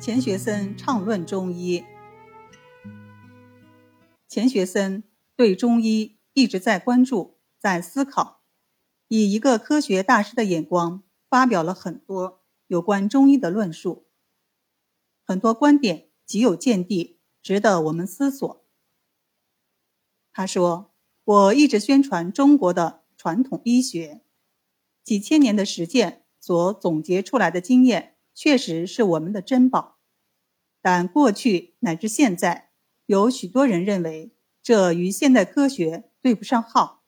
钱学森畅论中医。钱学森对中医一直在关注，在思考，以一个科学大师的眼光发表了很多有关中医的论述，很多观点极有见地，值得我们思索。他说：“我一直宣传中国的传统医学，几千年的实践所总结出来的经验。”确实是我们的珍宝，但过去乃至现在，有许多人认为这与现代科学对不上号。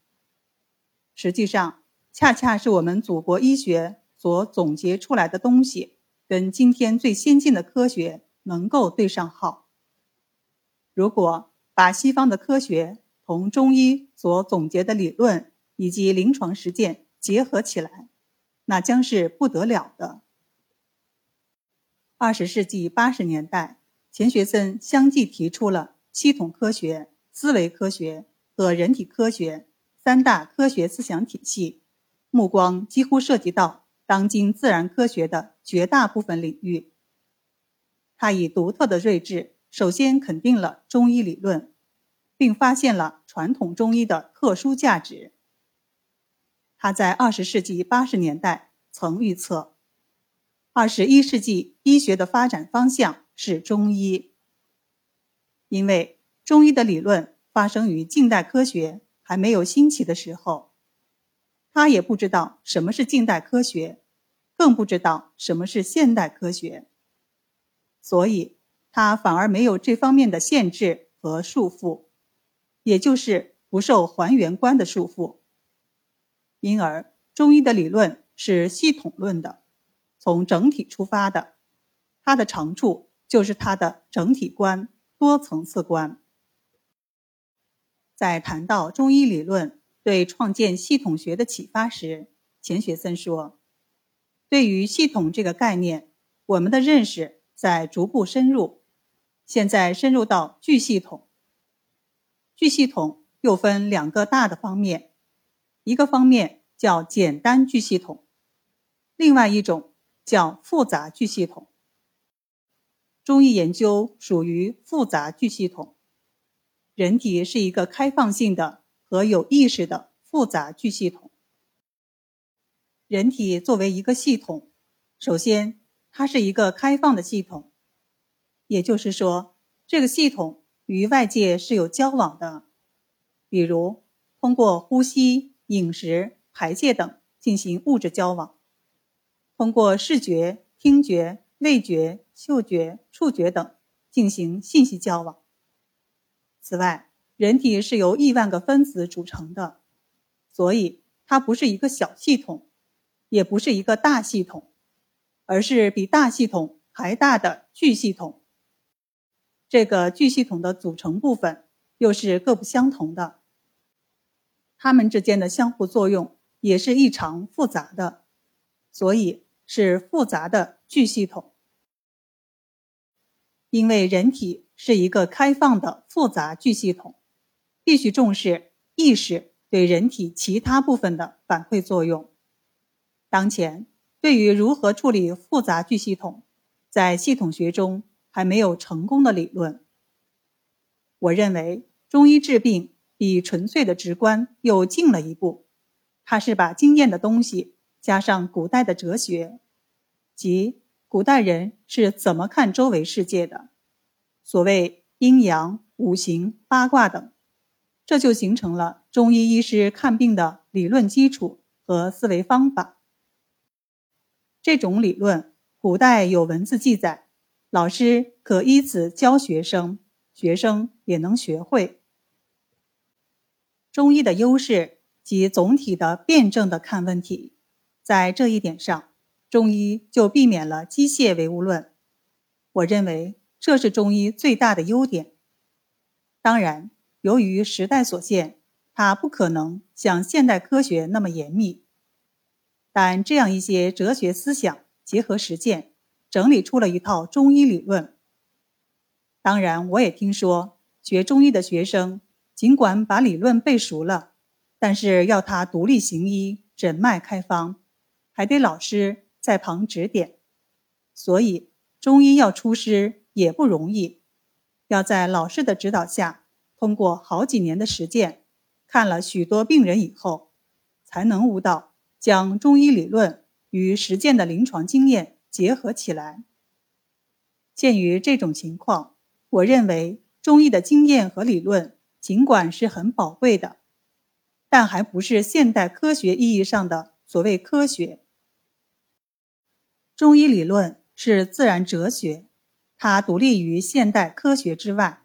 实际上，恰恰是我们祖国医学所总结出来的东西，跟今天最先进的科学能够对上号。如果把西方的科学同中医所总结的理论以及临床实践结合起来，那将是不得了的。二十世纪八十年代，钱学森相继提出了系统科学、思维科学和人体科学三大科学思想体系，目光几乎涉及到当今自然科学的绝大部分领域。他以独特的睿智，首先肯定了中医理论，并发现了传统中医的特殊价值。他在二十世纪八十年代曾预测。二十一世纪医学的发展方向是中医，因为中医的理论发生于近代科学还没有兴起的时候，他也不知道什么是近代科学，更不知道什么是现代科学，所以他反而没有这方面的限制和束缚，也就是不受还原观的束缚，因而中医的理论是系统论的。从整体出发的，它的长处就是它的整体观、多层次观。在谈到中医理论对创建系统学的启发时，钱学森说：“对于系统这个概念，我们的认识在逐步深入，现在深入到巨系统。巨系统又分两个大的方面，一个方面叫简单巨系统，另外一种。”叫复杂巨系统。中医研究属于复杂巨系统。人体是一个开放性的和有意识的复杂巨系统。人体作为一个系统，首先它是一个开放的系统，也就是说，这个系统与外界是有交往的，比如通过呼吸、饮食、排泄等进行物质交往。通过视觉、听觉、味觉、嗅觉、触觉等进行信息交往。此外，人体是由亿万个分子组成的，所以它不是一个小系统，也不是一个大系统，而是比大系统还大的巨系统。这个巨系统的组成部分又是各不相同的，它们之间的相互作用也是异常复杂的，所以。是复杂的巨系统，因为人体是一个开放的复杂巨系统，必须重视意识对人体其他部分的反馈作用。当前，对于如何处理复杂巨系统，在系统学中还没有成功的理论。我认为，中医治病比纯粹的直观又进了一步，它是把经验的东西。加上古代的哲学，即古代人是怎么看周围世界的，所谓阴阳、五行、八卦等，这就形成了中医医师看病的理论基础和思维方法。这种理论，古代有文字记载，老师可依此教学生，学生也能学会。中医的优势及总体的辩证的看问题。在这一点上，中医就避免了机械唯物论。我认为这是中医最大的优点。当然，由于时代所限，它不可能像现代科学那么严密。但这样一些哲学思想结合实践，整理出了一套中医理论。当然，我也听说学中医的学生，尽管把理论背熟了，但是要他独立行医、诊脉开方。还得老师在旁指点，所以中医要出师也不容易，要在老师的指导下，通过好几年的实践，看了许多病人以后，才能悟到将中医理论与实践的临床经验结合起来。鉴于这种情况，我认为中医的经验和理论尽管是很宝贵的，但还不是现代科学意义上的所谓科学。中医理论是自然哲学，它独立于现代科学之外，